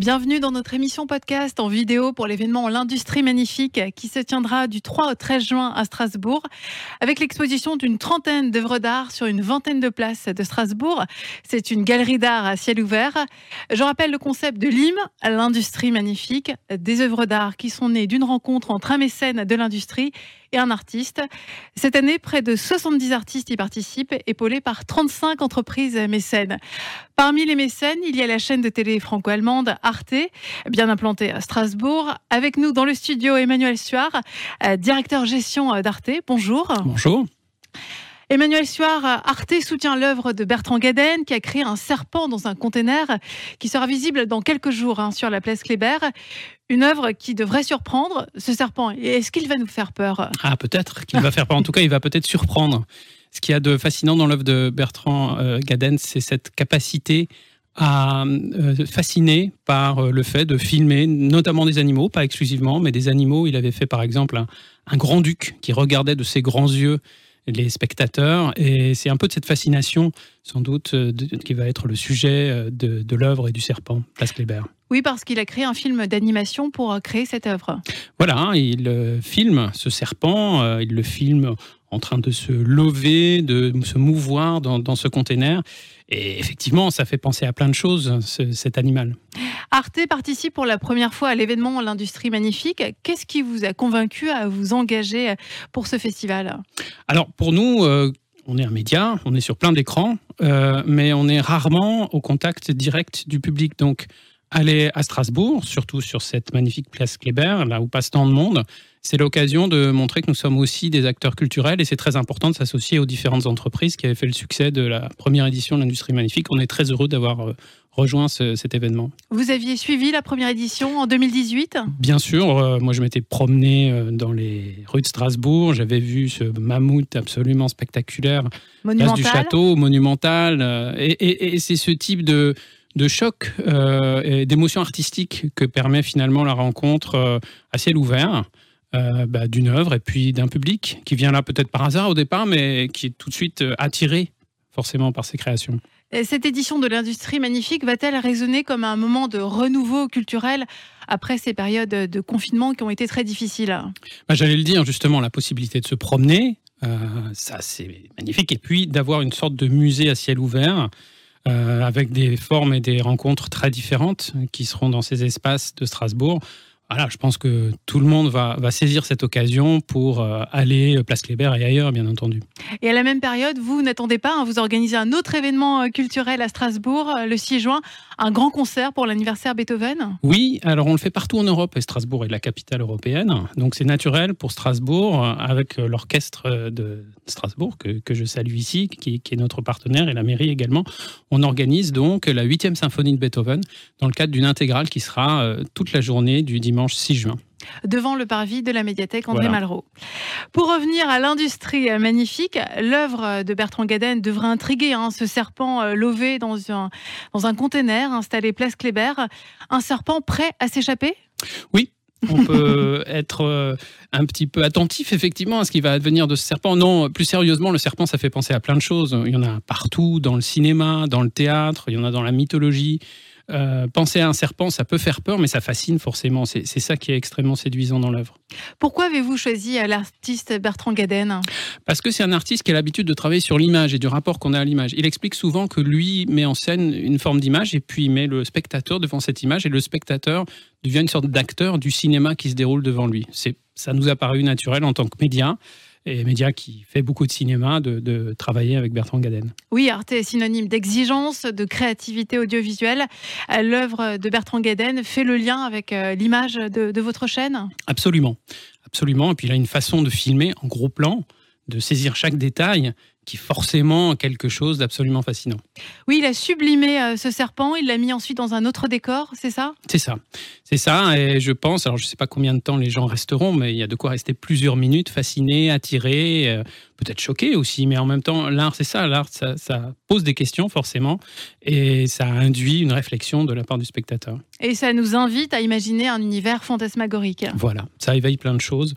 Bienvenue dans notre émission podcast en vidéo pour l'événement L'Industrie Magnifique qui se tiendra du 3 au 13 juin à Strasbourg avec l'exposition d'une trentaine d'œuvres d'art sur une vingtaine de places de Strasbourg. C'est une galerie d'art à ciel ouvert. Je rappelle le concept de l'IM, L'Industrie Magnifique, des œuvres d'art qui sont nées d'une rencontre entre un mécène de l'industrie et un artiste. Cette année, près de 70 artistes y participent, épaulés par 35 entreprises mécènes. Parmi les mécènes, il y a la chaîne de télé franco-allemande Arte, bien implantée à Strasbourg. Avec nous dans le studio, Emmanuel Suard, euh, directeur gestion d'Arte. Bonjour. Bonjour. Emmanuel Suard, Arte soutient l'œuvre de Bertrand Gaden qui a créé un serpent dans un conteneur qui sera visible dans quelques jours hein, sur la place Kléber. Une œuvre qui devrait surprendre ce serpent. Est-ce qu'il va nous faire peur? Ah, peut-être qu'il va faire peur. En tout cas, il va peut-être surprendre. Ce qu'il y a de fascinant dans l'œuvre de Bertrand euh, Gaden, c'est cette capacité à euh, fasciner par euh, le fait de filmer notamment des animaux, pas exclusivement, mais des animaux. Il avait fait par exemple un, un grand-duc qui regardait de ses grands yeux les spectateurs. Et c'est un peu de cette fascination, sans doute, euh, qui va être le sujet euh, de, de l'œuvre et du serpent, Place Kléber. Oui, parce qu'il a créé un film d'animation pour euh, créer cette œuvre. Voilà, hein, il filme ce serpent, il le filme en train de se lever, de se mouvoir dans, dans ce container. Et effectivement, ça fait penser à plein de choses, ce, cet animal. Arte participe pour la première fois à l'événement L'Industrie Magnifique. Qu'est-ce qui vous a convaincu à vous engager pour ce festival? Alors, pour nous, euh, on est un média, on est sur plein d'écrans, euh, mais on est rarement au contact direct du public. Donc, aller à Strasbourg, surtout sur cette magnifique place Kléber, là où passe tant de monde, c'est l'occasion de montrer que nous sommes aussi des acteurs culturels et c'est très important de s'associer aux différentes entreprises qui avaient fait le succès de la première édition de l'Industrie Magnifique. On est très heureux d'avoir euh, rejoint ce, cet événement. Vous aviez suivi la première édition en 2018 Bien sûr, euh, moi je m'étais promené euh, dans les rues de Strasbourg, j'avais vu ce mammouth absolument spectaculaire, place du château, monumental, et, et, et c'est ce type de de choc euh, et d'émotions artistiques que permet finalement la rencontre euh, à ciel ouvert. Euh, bah, d'une œuvre et puis d'un public qui vient là peut-être par hasard au départ, mais qui est tout de suite euh, attiré forcément par ces créations. Et cette édition de l'industrie magnifique va-t-elle résonner comme un moment de renouveau culturel après ces périodes de confinement qui ont été très difficiles? Bah, J'allais le dire justement, la possibilité de se promener, euh, ça c'est magnifique, et puis d'avoir une sorte de musée à ciel ouvert euh, avec des formes et des rencontres très différentes qui seront dans ces espaces de Strasbourg. Voilà, je pense que tout le monde va, va saisir cette occasion pour euh, aller euh, Place Kléber et ailleurs, bien entendu. Et à la même période, vous n'attendez pas, hein, vous organisez un autre événement euh, culturel à Strasbourg le 6 juin, un grand concert pour l'anniversaire Beethoven? Oui, alors on le fait partout en Europe et Strasbourg est la capitale européenne. Donc c'est naturel pour Strasbourg, avec l'orchestre de Strasbourg, que, que, je salue ici, qui, qui, est notre partenaire, et la mairie également. On organise donc la 8e symphonie de Beethoven dans le cadre d'une intégrale qui sera toute la journée du dimanche 6 juin devant le parvis de la médiathèque André voilà. Malraux. Pour revenir à l'industrie magnifique, l'œuvre de Bertrand Gaden devrait intriguer hein, ce serpent euh, lové dans un, dans un container installé place Kléber. Un serpent prêt à s'échapper? Oui, on peut être euh, un petit peu attentif effectivement à ce qui va advenir de ce serpent. Non, plus sérieusement, le serpent, ça fait penser à plein de choses. Il y en a partout, dans le cinéma, dans le théâtre, il y en a dans la mythologie. Euh, penser à un serpent, ça peut faire peur, mais ça fascine forcément. C'est ça qui est extrêmement séduisant dans l'œuvre. Pourquoi avez-vous choisi euh, l'artiste Bertrand Gaden? Parce que c'est un artiste qui a l'habitude de travailler sur l'image et du rapport qu'on a à l'image. Il explique souvent que lui met en scène une forme d'image et puis il met le spectateur devant cette image et le spectateur devient une sorte d'acteur du cinéma qui se déroule devant lui. Ça nous a paru naturel en tant que média et média qui fait beaucoup de cinéma, de, de, travailler avec Bertrand Gaden. Oui, Arte est synonyme d'exigence, de créativité audiovisuelle. L'œuvre de Bertrand Gaden fait le lien avec euh, l'image de, de, votre chaîne? Absolument, absolument. Et puis il a une façon de filmer en gros plan, de saisir chaque détail qui forcément quelque chose d'absolument fascinant. Oui, il a sublimé euh, ce serpent, il l'a mis ensuite dans un autre décor, c'est ça? C'est ça, c'est ça. Et je pense, alors je ne sais pas combien de temps les gens resteront, mais il y a de quoi rester plusieurs minutes, fascinés, attirés, euh, peut-être choqués aussi. Mais en même temps, l'art, c'est ça. L'art, ça, ça, pose des questions forcément, et ça induit une réflexion de la part du spectateur. Et ça nous invite à imaginer un univers fantasmagorique. Voilà, ça éveille plein de choses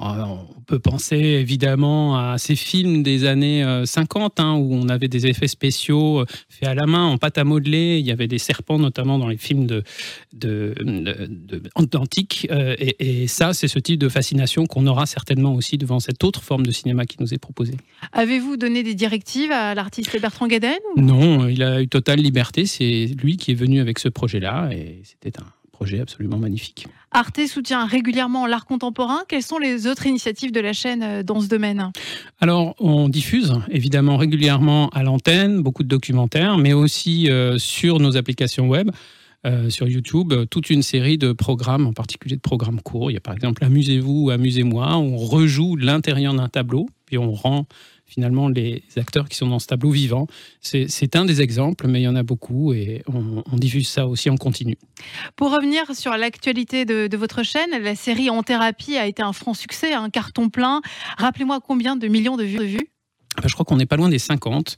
on peut penser évidemment à ces films des années 50 hein, où on avait des effets spéciaux faits à la main, en pâte à modeler. Il y avait des serpents notamment dans les films de, de, et, et, ça, c'est ce type de fascination qu'on aura certainement aussi devant cette autre forme de cinéma qui nous est proposée. Avez-vous donné des directives à l'artiste Bertrand Gaden Non, il a eu totale liberté. C'est lui qui est venu avec ce projet-là et c'était un projet absolument magnifique. Arte soutient régulièrement l'art contemporain. Quelles sont les autres initiatives de la chaîne euh, dans ce domaine? Alors, on diffuse évidemment régulièrement à l'antenne beaucoup de documentaires, mais aussi euh, sur nos applications web. Euh, sur YouTube toute une série de programmes, en particulier de programmes courts. Il y a par exemple Amusez-vous ou Amusez-moi. On rejoue l'intérieur d'un tableau, puis on rend finalement les acteurs qui sont dans ce tableau vivant. C'est un des exemples, mais il y en a beaucoup et on, diffuse ça aussi en continu. Pour revenir sur l'actualité de, votre chaîne, la série En thérapie a été un franc succès, un carton plein. Rappelez-moi combien de millions de vues, ah ben, Je crois qu'on n'est pas loin des 50.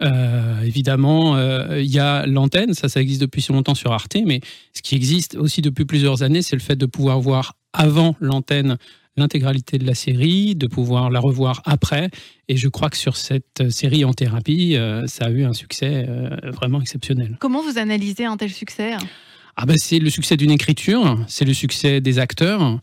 Euh, évidemment, euh, il y a l'antenne, ça, ça existe depuis si longtemps sur Arte, mais ce qui existe aussi depuis plusieurs années, c'est le fait de pouvoir voir avant l'antenne l'intégralité de la série, de pouvoir la revoir après. Et je crois que sur cette série en thérapie, euh, ça a eu un succès euh, vraiment exceptionnel. Comment vous analysez un tel succès? Ah ben C'est le succès d'une écriture, c'est le succès des acteurs,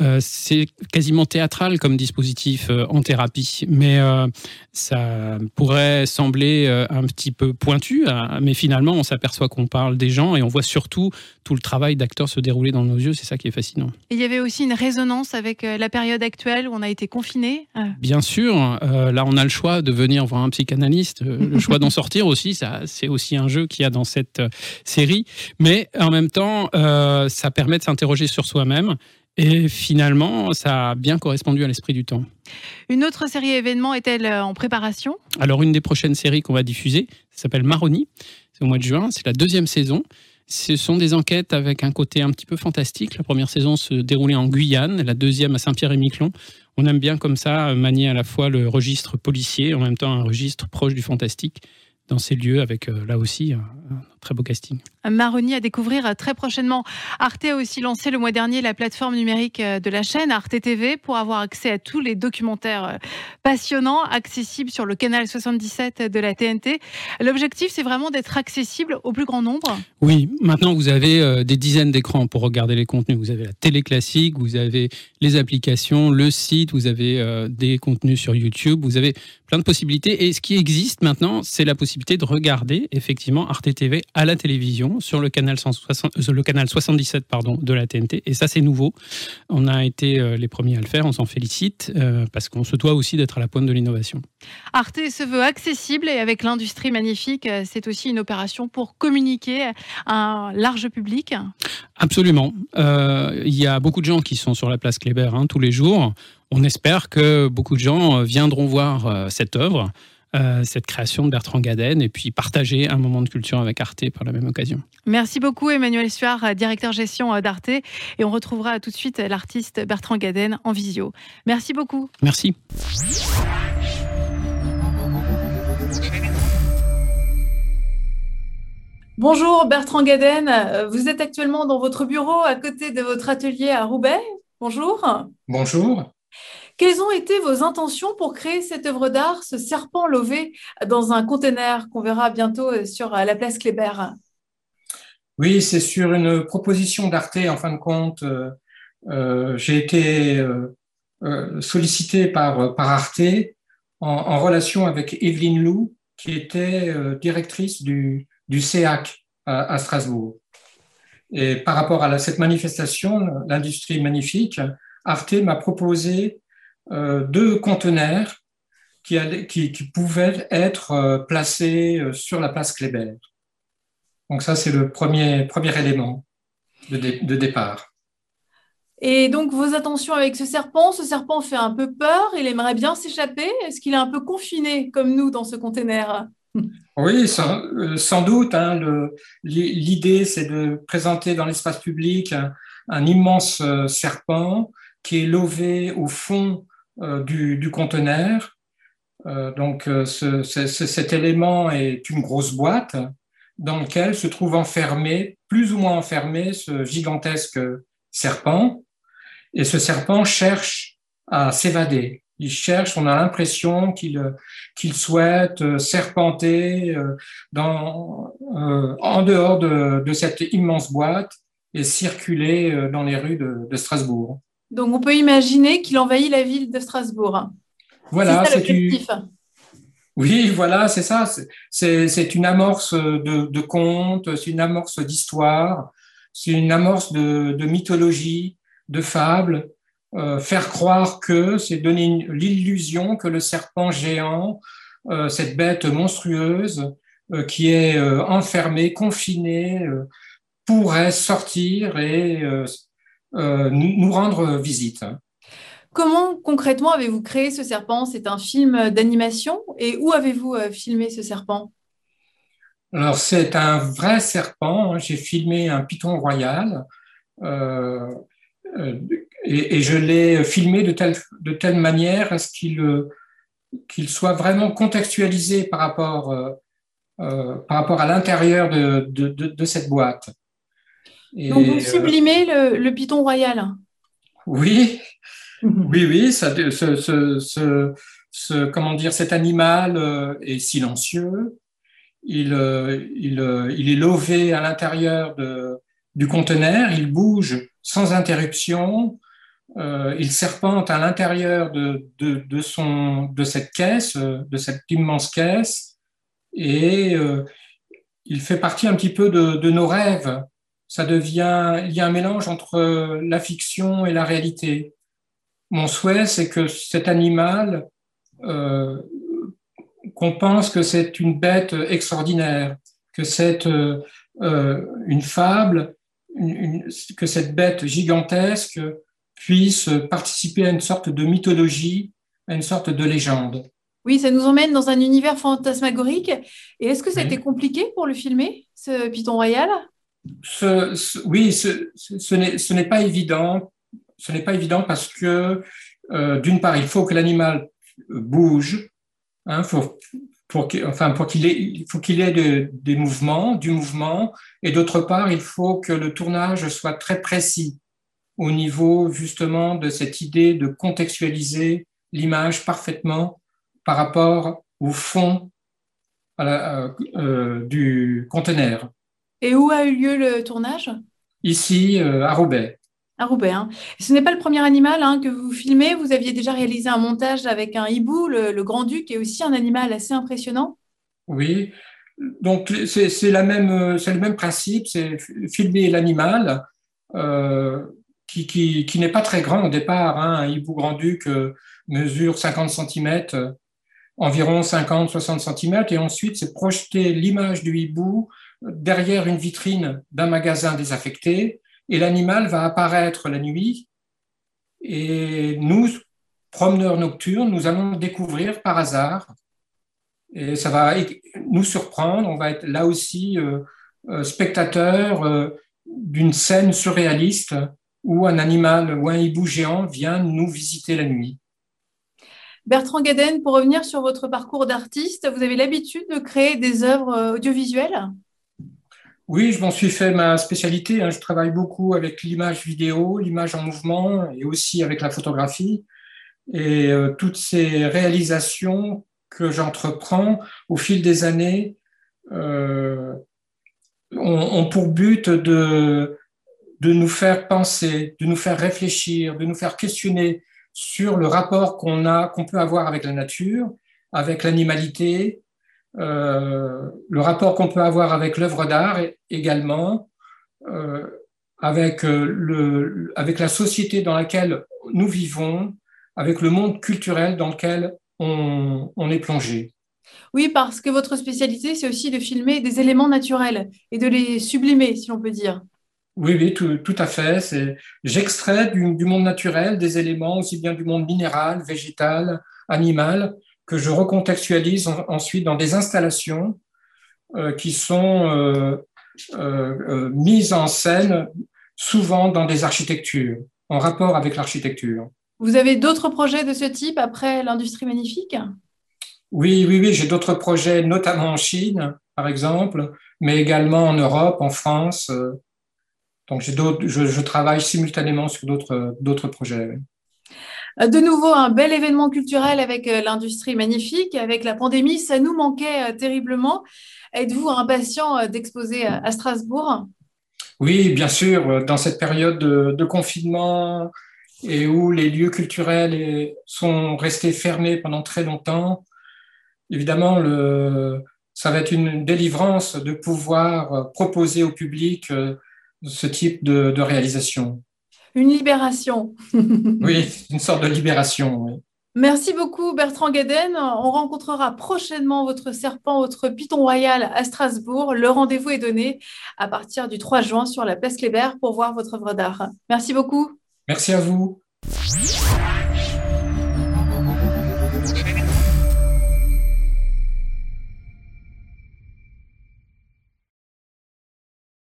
euh, c'est quasiment théâtral comme dispositif euh, en thérapie, mais euh, ça pourrait sembler un petit peu pointu, mais finalement on s'aperçoit qu'on parle des gens et on voit surtout tout le travail d'acteurs se dérouler dans nos yeux, c'est ça qui est fascinant. il y avait aussi une résonance avec la période actuelle où on a été confiné Bien sûr, là on a le choix de venir voir un psychanalyste, le choix d'en sortir aussi, ça c'est aussi un jeu qu'il y a dans cette série, mais en même temps ça permet de s'interroger sur soi-même et finalement, ça a bien correspondu à l'esprit du temps. Une autre série événement est-elle euh, en préparation? Alors, une des prochaines séries qu'on va diffuser s'appelle Maroni. C'est au mois de juin. C'est la deuxième saison. Ce sont des enquêtes avec un côté un petit peu fantastique. La première saison se déroulait en Guyane, la deuxième à Saint-Pierre-et-Miquelon. On aime bien comme ça manier à la fois le registre policier et en même temps un registre proche du fantastique dans ces lieux avec euh, là aussi un, très beau casting. Maroni à découvrir euh, très prochainement. Arte a aussi lancé le mois dernier la plateforme numérique euh, de la chaîne Arte TV pour avoir accès à tous les documentaires passionnants accessibles sur le canal 77 de la TNT. L'objectif, c'est vraiment d'être accessible au plus grand nombre. Oui, maintenant vous avez des dizaines d'écrans pour regarder les contenus. Vous avez la télé classique, vous avez les applications, le site, vous avez des contenus sur YouTube, vous avez plein de possibilités. Et ce qui existe maintenant, c'est la possibilité de regarder effectivement Arte TV à la télévision sur le canal, 160, euh, le canal 77 pardon, de la TNT. Et ça, c'est nouveau. On a été euh, les premiers à le faire, on s'en félicite, euh, parce qu'on se doit aussi d'être à la pointe de l'innovation. Arte se veut accessible et avec l'industrie magnifique, c'est aussi une opération pour communiquer à un large public. Absolument. Il y a beaucoup de gens qui sont sur la place Kléber hein, tous les jours on espère que beaucoup de gens viendront voir cette œuvre, euh, cette création de Bertrand Gaden, et puis partager un moment de culture avec Arte par la même occasion. Merci beaucoup Emmanuel Suard, directeur gestion d'Arte, et on retrouvera tout de suite l'artiste Bertrand Gaden en visio. Merci beaucoup. Merci. Bonjour Bertrand Gaden, vous êtes actuellement dans votre bureau à côté de votre atelier à Roubaix. Bonjour. Bonjour. Quelles ont été vos intentions pour créer cette œuvre d'art, ce serpent lové dans un conteneur qu'on verra bientôt euh, sur euh, la place Kléber? Oui, c'est sur une proposition d'Arte, en fin de compte. Euh, j'ai été sollicité par, par Arte en, relation avec Evelyne Lou, qui était directrice du, du CEAC à, Strasbourg. Et par rapport à cette manifestation, l'industrie magnifique, Arte m'a proposé euh, deux conteneurs qui, qui, pouvaient être euh, placés euh, sur la place Kléber. Donc ça, c'est le premier, premier élément de, de, départ. Et donc, vos attentions avec ce serpent, ce serpent fait un peu peur, il aimerait bien s'échapper. Est-ce qu'il est un peu confiné comme nous dans ce conteneur? Oui, sans, doute. Hein, L'idée, c'est de présenter dans l'espace public un immense serpent qui est lové au fond euh, du, conteneur. Euh, donc euh, cet élément est une grosse boîte dans laquelle se trouve enfermé, plus ou moins enfermé, ce gigantesque serpent. Et ce serpent cherche à s'évader. Il cherche, on a l'impression qu'il qu'il souhaite serpenter dans, en dehors de, de, cette immense boîte et circuler dans les rues de, de Strasbourg. Donc on peut imaginer qu'il envahit la ville de Strasbourg. Voilà, c'est oui, voilà, c'est ça. C'est une amorce de, de conte, c'est une amorce d'histoire, c'est une amorce de, de, mythologie, de fable. Euh, faire croire que c'est donner l'illusion que le serpent géant, euh, cette bête monstrueuse euh, qui est enfermée, confinée, pourrait sortir et nous, nous, rendre visite. Comment concrètement avez-vous créé ce serpent? C'est un film d'animation? Et où avez-vous euh, filmé ce serpent? Alors c'est un vrai serpent. J'ai filmé un python royal euh, euh, et, et, je l'ai filmé de telle, de telle manière à ce qu'il euh, qu'il soit vraiment contextualisé par rapport, euh, par rapport à l'intérieur de, de, cette boîte. Et, Donc vous sublimez le, le python royal Oui, oui, oui, ça, ce, ce, ce, comment dire, cet animal euh, est silencieux. Il, euh, il, euh, il est lové à l'intérieur du conteneur. Il bouge sans interruption. il serpente à l'intérieur de, de, de, son, de cette caisse, de cette immense caisse, et il fait partie un petit peu de, de nos rêves. Ça devient, il y a un mélange entre la fiction et la réalité mon souhait, c'est que cet animal, euh, qu'on pense que c'est une bête extraordinaire, que c'est euh, euh, une fable, une, une, que cette bête gigantesque puisse participer à une sorte de mythologie, à une sorte de légende. Oui, ça nous emmène dans un univers fantasmagorique. Et est-ce que ça a été compliqué pour le filmer, ce Python Royal? Ce, Oui, ce, n'est pas évident ce n'est pas évident parce que, euh, d'une part, il faut que l'animal bouge, hein, faut, pour qu'il, ait, il faut qu'il ait de, des mouvements, du mouvement, et d'autre part, il faut que le tournage soit très précis au niveau justement de cette idée de contextualiser l'image parfaitement par rapport au fond euh, euh, du conteneur. Et où a eu lieu le tournage? Ici, euh, à Roubaix. À Roubaix. Hein. Ce n'est pas le premier animal hein, que vous filmez. Vous aviez déjà réalisé un montage avec un hibou, le, le grand-duc, qui est aussi un animal assez impressionnant. Oui, donc c'est le même principe, c'est filmer l'animal euh, qui, qui, qui n'est pas très grand au départ. Hein. Un hibou grand-duc euh, mesure 50 cm, environ 50-60 cm, et ensuite c'est projeter l'image du hibou derrière une vitrine d'un magasin désaffecté et l'animal va apparaître la nuit et nous, promeneurs nocturnes, nous allons découvrir par hasard et ça va nous surprendre. On va être là aussi euh, euh, spectateur euh, d'une scène surréaliste où un animal ou un hibou géant vient nous visiter la nuit. Bertrand Gaden, pour revenir sur votre parcours d'artiste, vous avez l'habitude de créer des œuvres audiovisuelles? Oui, je m'en suis fait ma spécialité. Hein. Je travaille beaucoup avec l'image vidéo, l'image en mouvement et aussi avec la photographie. Et euh, toutes ces réalisations que j'entreprends au fil des années euh, ont, pour but de, de nous faire penser, de nous faire réfléchir, de nous faire questionner sur le rapport qu'on a, qu'on peut avoir avec la nature, avec l'animalité, le rapport qu'on peut avoir avec l'œuvre d'art également, euh, avec, euh, le, avec la société dans laquelle nous vivons, avec le monde culturel dans lequel on, on est plongé. Oui, parce que votre spécialité, c'est aussi de filmer des éléments naturels et de les sublimer, si l'on peut dire. Oui, oui, tout, tout à fait. J'extrais du, du, monde naturel des éléments, aussi bien du monde minéral, végétal, animal, que je recontextualise en, ensuite dans des installations euh, qui sont euh, euh, mises en scène souvent dans des architectures, en rapport avec l'architecture. Vous avez d'autres projets de ce type après l'industrie magnifique? Oui, oui, oui, j'ai d'autres projets, notamment en Chine, par exemple, mais également en Europe, en France. Donc, j'ai je, je travaille simultanément sur d'autres projets. De nouveau, un bel événement culturel avec l'industrie magnifique. Avec la pandémie, ça nous manquait terriblement. Êtes-vous impatient d'exposer à Strasbourg? Oui, bien sûr. Dans cette période de, confinement et où les lieux culturels sont restés fermés pendant très longtemps, évidemment, ça va être une délivrance de pouvoir proposer au public euh, ce type de, réalisation. Une libération. oui, une sorte de libération. Merci beaucoup Bertrand Gaden. On rencontrera prochainement votre serpent, votre python royal à Strasbourg. Le rendez-vous est donné à partir du 3 juin sur la place Kléber pour voir votre œuvre d'art. Merci beaucoup. Merci à vous.